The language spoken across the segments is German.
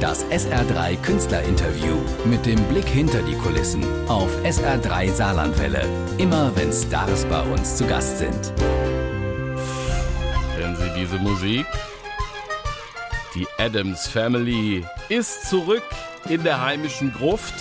Das SR3 Künstlerinterview mit dem Blick hinter die Kulissen auf SR3 Saarlandwelle. Immer wenn Stars bei uns zu Gast sind. Kennen Sie diese Musik? Die Adams Family ist zurück in der heimischen Gruft.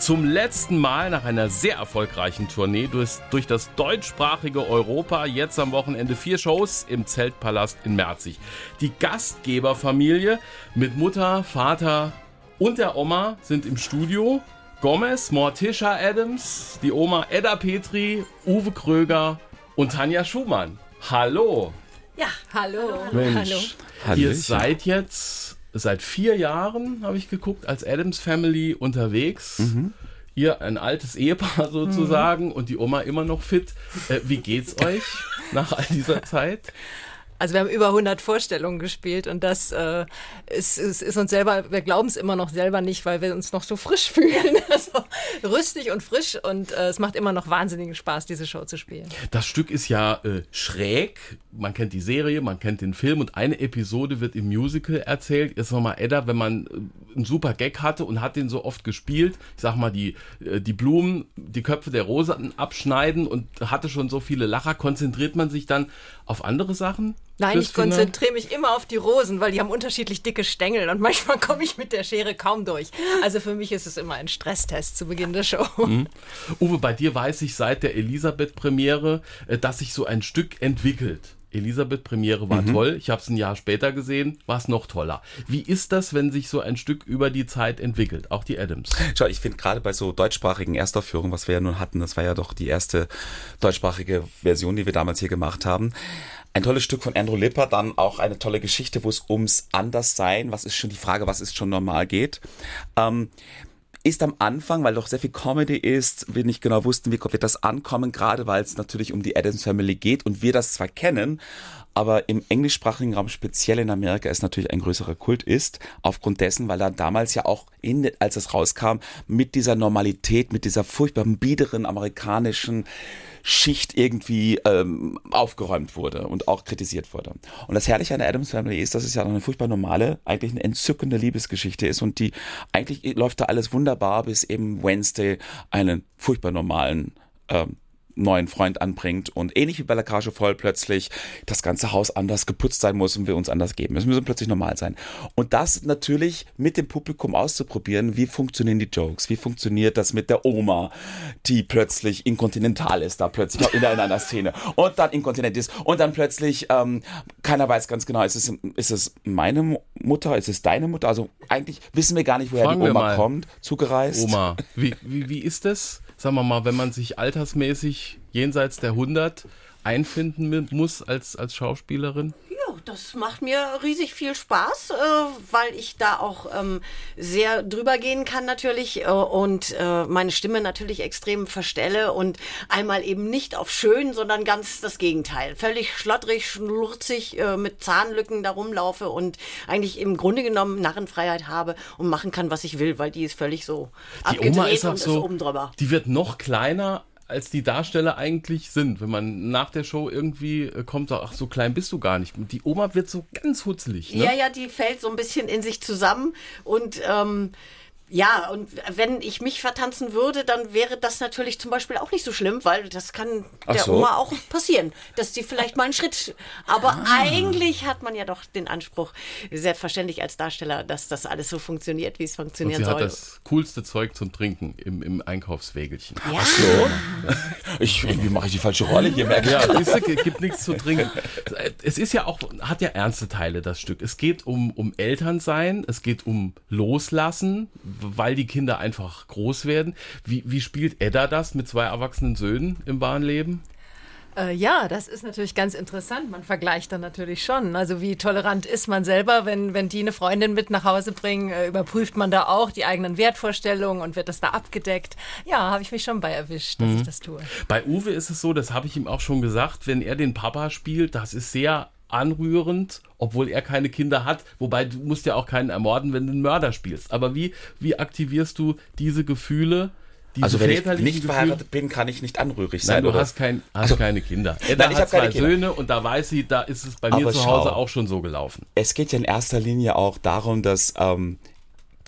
Zum letzten Mal nach einer sehr erfolgreichen Tournee durch, durch das deutschsprachige Europa. Jetzt am Wochenende vier Shows im Zeltpalast in Merzig. Die Gastgeberfamilie mit Mutter, Vater und der Oma sind im Studio. Gomez, Morticia Adams, die Oma Edda Petri, Uwe Kröger und Tanja Schumann. Hallo. Ja, hallo. Mensch, Hallo. ihr seid jetzt seit vier Jahren, habe ich geguckt, als Adams Family unterwegs. Ihr ein altes Ehepaar sozusagen und die Oma immer noch fit. Äh, wie geht's euch nach all dieser Zeit? Also wir haben über 100 Vorstellungen gespielt und das äh, ist, ist, ist uns selber, wir glauben es immer noch selber nicht, weil wir uns noch so frisch fühlen. Also rüstig und frisch und äh, es macht immer noch wahnsinnigen Spaß, diese Show zu spielen. Das Stück ist ja äh, schräg. Man kennt die Serie, man kennt den Film und eine Episode wird im Musical erzählt. Jetzt nochmal Edda, wenn man äh, einen super Gag hatte und hat den so oft gespielt, ich sag mal, die, äh, die Blumen, die Köpfe der Rosen abschneiden und hatte schon so viele Lacher, konzentriert man sich dann auf andere Sachen? Nein, ich konzentriere mich immer auf die Rosen, weil die haben unterschiedlich dicke Stängel und manchmal komme ich mit der Schere kaum durch. Also für mich ist es immer ein Stresstest zu Beginn der Show. Uwe, bei dir weiß ich seit der Elisabeth-Premiere, äh, dass sich so ein Stück entwickelt. Elisabeth-Premiere war toll. Ich habe es ein Jahr später gesehen, war es noch toller. Wie ist das, wenn sich so ein Stück über die Zeit entwickelt? Auch die Adams. Schau, ich finde gerade bei so deutschsprachigen Erstaufführungen, was wir ja nun hatten, das war ja doch die erste deutschsprachige Version, die wir damals hier gemacht haben. Ein tolles Stück von Andrew Lipper, dann auch eine tolle Geschichte, wo es ums Anderssein, was ist schon die Frage, was ist schon normal geht. Ähm, ist am Anfang, weil doch sehr viel Comedy ist, wir nicht genau wussten, wie wird das ankommen, gerade weil es natürlich um die Adams Family geht und wir das zwar kennen, aber im englischsprachigen Raum, speziell in Amerika, es natürlich ein größerer Kult ist, aufgrund dessen, weil er damals ja auch, in, als es rauskam, mit dieser Normalität, mit dieser furchtbaren, biederen amerikanischen Schicht irgendwie ähm, aufgeräumt wurde und auch kritisiert wurde. Und das Herrliche an der Adams Family ist, dass es ja eine furchtbar normale, eigentlich eine entzückende Liebesgeschichte ist und die eigentlich läuft da alles wunderbar, bis eben Wednesday einen furchtbar normalen ähm, neuen Freund anbringt und ähnlich wie bei La Cage voll plötzlich das ganze Haus anders geputzt sein muss und wir uns anders geben. Es müssen plötzlich normal sein. Und das natürlich mit dem Publikum auszuprobieren, wie funktionieren die Jokes, wie funktioniert das mit der Oma, die plötzlich inkontinental ist, da plötzlich in einer Szene und dann inkontinent ist und dann plötzlich ähm, keiner weiß ganz genau, ist es, ist es meine Mutter, ist es deine Mutter? Also eigentlich wissen wir gar nicht, woher Fragen die wir Oma kommt, zugereist. Oma, wie, wie, wie ist das? Sagen wir mal, wenn man sich altersmäßig jenseits der 100 einfinden muss als, als Schauspielerin? Ja, das macht mir riesig viel Spaß, äh, weil ich da auch ähm, sehr drüber gehen kann natürlich äh, und äh, meine Stimme natürlich extrem verstelle und einmal eben nicht auf schön, sondern ganz das Gegenteil. Völlig schlottrig, schlurzig, mit Zahnlücken da rumlaufe und eigentlich im Grunde genommen Narrenfreiheit habe und machen kann, was ich will, weil die ist völlig so Die abgedreht Oma ist auch und so, ist oben drüber. die wird noch kleiner als die Darsteller eigentlich sind. Wenn man nach der Show irgendwie äh, kommt, sagt, ach, so klein bist du gar nicht. Die Oma wird so ganz hutzelig. Ne? Ja, ja, die fällt so ein bisschen in sich zusammen und ähm, ja, und wenn ich mich vertanzen würde, dann wäre das natürlich zum Beispiel auch nicht so schlimm, weil das kann Ach der so. Oma auch passieren, dass sie vielleicht mal einen Schritt. Aber eigentlich hat man ja doch den Anspruch, selbstverständlich als Darsteller, dass das alles so funktioniert, wie es Und funktionieren sie hat soll. das coolste Zeug zum Trinken im, im Einkaufswägelchen. ja, Ich, irgendwie mache ich die falsche Rolle hier, merke ich. Ja, du, gibt nichts zu trinken. Es ist ja auch, hat ja ernste Teile, das Stück. Es geht um, um Elternsein, es geht um Loslassen, weil die Kinder einfach groß werden. Wie, wie spielt Edda das mit zwei erwachsenen Söhnen im wahren Leben? Äh, ja, das ist natürlich ganz interessant. Man vergleicht dann natürlich schon. Also wie tolerant ist man selber, wenn, wenn die eine Freundin mit nach Hause bringen, äh, überprüft man da auch die eigenen Wertvorstellungen und wird das da abgedeckt. Ja, habe ich mich schon bei erwischt, dass ich das tue. Bei Uwe ist es so, das habe ich ihm auch schon gesagt, wenn er den Papa spielt, das ist sehr anrührend, obwohl er keine Kinder hat. Wobei du musst ja auch keinen ermorden, wenn du einen Mörder spielst. Aber wie, wie aktivierst du diese Gefühle? Diese Also wenn ich nicht verheiratet bin, kann ich nicht anrührig sein. Nein, du oder? hast, kein, hast keine Kinder. Edda Nein, ich hat zwei Kinder. Söhne und da weiß sie, da ist es bei mir Aber zu Hause schau. auch schon so gelaufen. es geht ja in erster Linie auch darum, dass ähm,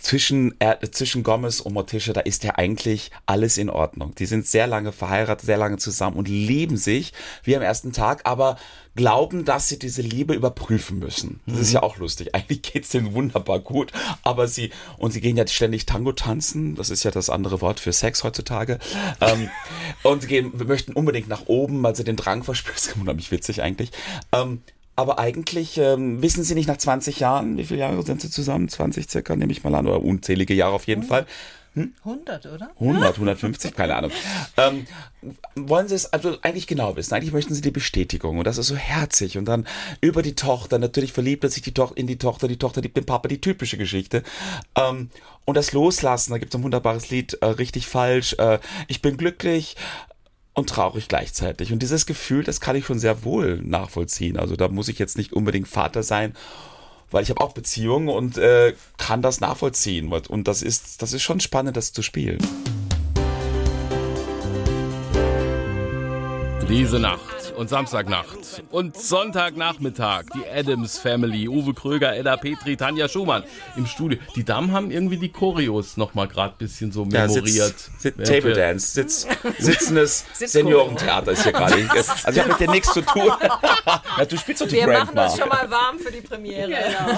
zwischen, äh, zwischen Gomez und Morticia, da ist ja eigentlich alles in Ordnung. Die sind sehr lange verheiratet, sehr lange zusammen und lieben sich wie am ersten Tag, aber glauben, dass sie diese Liebe überprüfen müssen. Das ist ja auch lustig. Eigentlich geht's denen wunderbar gut, aber sie, und sie gehen ja ständig Tango tanzen, das ist ja das andere Wort für Sex heutzutage, ähm, und sie gehen, wir möchten unbedingt nach oben, weil sie den Drang verspüren, das ist unheimlich witzig eigentlich. Ähm, aber eigentlich ähm, wissen sie nicht nach 20 Jahren, wie viele Jahre sind sie zusammen? 20 circa, nehme ich mal an, oder unzählige Jahre auf jeden Fall. 100, oder? 100, 150, keine Ahnung. Ähm, wollen Sie es also eigentlich genau wissen? Eigentlich möchten Sie die Bestätigung und das ist so herzig und dann über die Tochter, natürlich verliebt er sich die Tochter in die Tochter, die Tochter liebt den Papa, die typische Geschichte. Ähm, und das Loslassen, da gibt es ein wunderbares Lied, äh, richtig falsch. Äh, ich bin glücklich, und traurig gleichzeitig. Und dieses Gefühl, das kann ich schon sehr wohl nachvollziehen. Also da muss ich jetzt nicht unbedingt Vater sein, weil ich habe auch Beziehungen und äh, kann das nachvollziehen. Und das ist, das ist schon spannend, das zu spielen. Diese Nacht und Samstagnacht und Sonntagnachmittag. Die Adams Family, Uwe Kröger, Edda Petri, Tanja Schumann im Studio. Die Damen haben irgendwie die Choreos noch mal gerade bisschen so memoriert. Ja, Sitz, Sitz, Table Dance, Sitz, sitzendes Seniorentheater ist hier gerade. Also ich habe mit dir nichts zu tun. ja, du spielst doch die Wir Grandma. machen uns schon mal warm für die Premiere.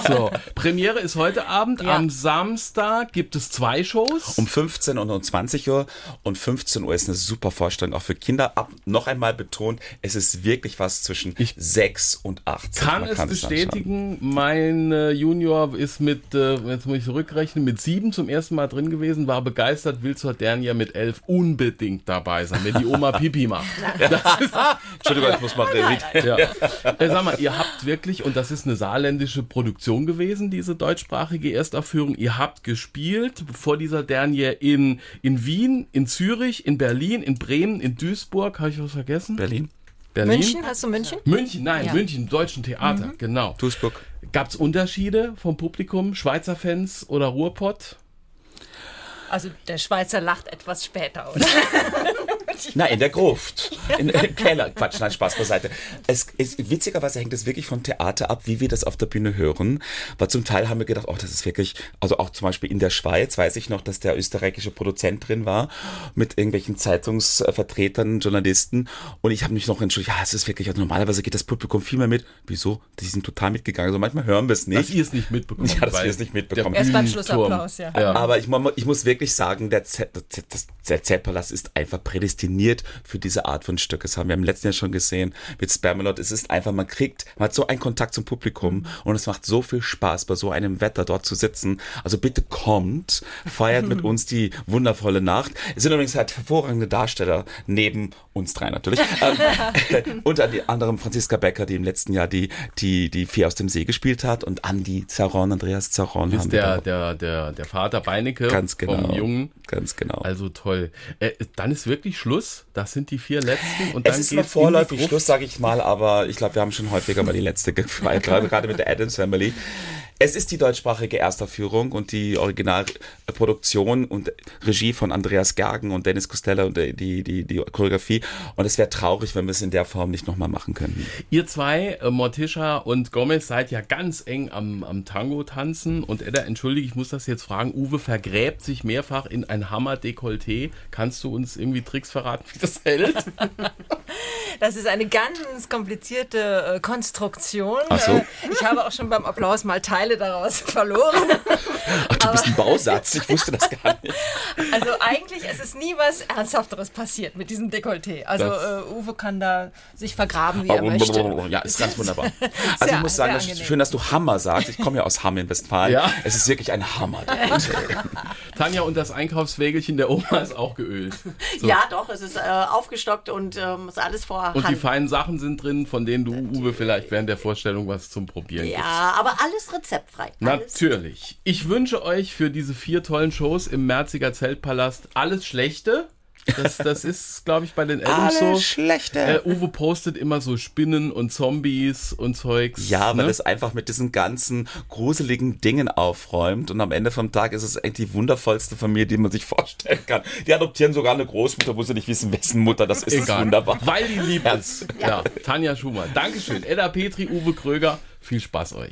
So, Premiere ist heute Abend. Ja. Am Samstag gibt es zwei Shows. Um 15 und um 20 Uhr. Und 15 Uhr ist eine super Vorstellung, auch für Kinder. Ab, noch einmal betont, es ist wirklich was zwischen 6 und 18. kann Man es anschauen. bestätigen, mein äh, Junior ist mit, äh, jetzt muss ich zurückrechnen, mit sieben zum ersten Mal drin gewesen, war begeistert, will zur Dernier mit elf unbedingt dabei sein, wenn die Oma Pipi macht. Entschuldigung, ich muss mal reden. Ja. Äh, sag mal, ihr habt wirklich, und das ist eine saarländische Produktion gewesen, diese deutschsprachige Erstaufführung, ihr habt gespielt vor dieser Dernier in, in Wien, in Zürich, in Berlin, in Bremen, in Duisburg, habe ich was vergessen? Berlin, Berlin? München, hast du München? München, nein, Ja. München, Deutschen Theater, genau. Duisburg. Gab es Unterschiede vom Publikum, Schweizer Fans oder Ruhrpott? Also der Schweizer lacht etwas später, oder? Na, in der Gruft. In, Im Keller. Quatsch, nein, Spaß beiseite. Es ist, witzigerweise hängt es wirklich vom Theater ab, wie wir das auf der Bühne hören. Weil zum Teil haben wir gedacht, oh, das ist wirklich, also auch zum Beispiel in der Schweiz weiß ich noch, dass der österreichische Produzent drin war mit irgendwelchen Zeitungsvertretern, Journalisten. Und ich habe mich noch entschuldigt, ja, es ist wirklich, also normalerweise geht das Publikum viel mehr mit. Wieso? Die sind total mitgegangen. Also manchmal hören wir es nicht. Dass ihr es nicht mitbekommen Ja, dass wir es nicht mitbekommen. Erst beim Schlussapplaus, ja. Aber ich, ich muss wirklich sagen, der, Z, der ist einfach prädestiniert für diese Art von Stück. Das haben wir im letzten Jahr schon gesehen mit Spamalot. Es ist einfach, man kriegt, man hat so einen Kontakt zum Publikum und es macht so viel Spaß, bei so einem Wetter dort zu sitzen. Also bitte kommt, feiert mit uns die wundervolle Nacht. Es sind übrigens halt hervorragende Darsteller neben uns drei natürlich. ähm, unter anderem Franziska Becker, die im letzten Jahr die, die, die Vier aus dem See gespielt hat und Andi Zaron, Andreas Zaron. ist der, der, der, der Vater Beinecke Ganz genau. vom Jungen. Ganz genau. Also toll. Äh, dann ist wirklich Schluss. Das sind die vier letzten. Und es dann ist die vorläufig. Schluss, sage ich mal, aber ich glaube, wir haben schon häufiger mal die letzte gefeiert, gerade, gerade mit der Adams Family. Es ist die deutschsprachige Erstaufführung und die Originalproduktion und Regie von Andreas Gergen und Dennis Costello und die, die, die, Choreografie. Und es wäre traurig, wenn wir es in der Form nicht nochmal machen könnten. Ihr zwei, äh, Morticia und Gomez, seid ja ganz eng am, am Tango tanzen. Und Edda, entschuldige, ich muss das jetzt fragen. Uwe vergräbt sich mehrfach in ein Hammer-Dekolleté. Kannst du uns irgendwie Tricks verraten, wie das hält? Das ist eine ganz komplizierte äh, Konstruktion. Ach so. Äh, Ich habe auch schon beim Applaus mal Teile daraus verloren. Ach, du bist ein Bausatz, ich wusste das gar nicht. Also eigentlich ist es nie was Ernsthafteres passiert mit diesem Dekolleté. Also äh, Uwe kann da sich vergraben, wie er möchte. Ja, ist ganz wunderbar. Also Sehr- ich muss sagen, das schön, dass du Hammer sagst. Ich komme ja aus Hamm in Westfalen. Ja. Es ist wirklich ein Hammer. Tanja und das Einkaufswägelchen der Oma ist auch geölt. So. Ja, doch, es ist äh, aufgestockt und ähm, ist alles vorhanden. Und die feinen Sachen sind drin, von denen du, Uwe, vielleicht während der Vorstellung was zum Probieren gibst. ja, aber alles rezeptfrei. Alles. Natürlich. Ich wünsche euch für diese vier tollen Shows im Merziger Zeltpalast alles Schlechte. Das, das ist, glaube ich, bei den Adams so. schlechte. Äh, Uwe postet immer so Spinnen und Zombies und Zeugs. Ja, weil ne? es einfach mit diesen ganzen gruseligen Dingen aufräumt und am Ende vom Tag ist es eigentlich die wundervollste Familie, die man sich vorstellen kann. Die adoptieren sogar eine Großmutter, wo sie nicht wissen, wessen Mutter das ist. Das Egal. wunderbar. Weil die lieb ist. Ja. Tanja Schumann. Dankeschön. Edda Petri, Uwe Kröger. Viel Spaß euch.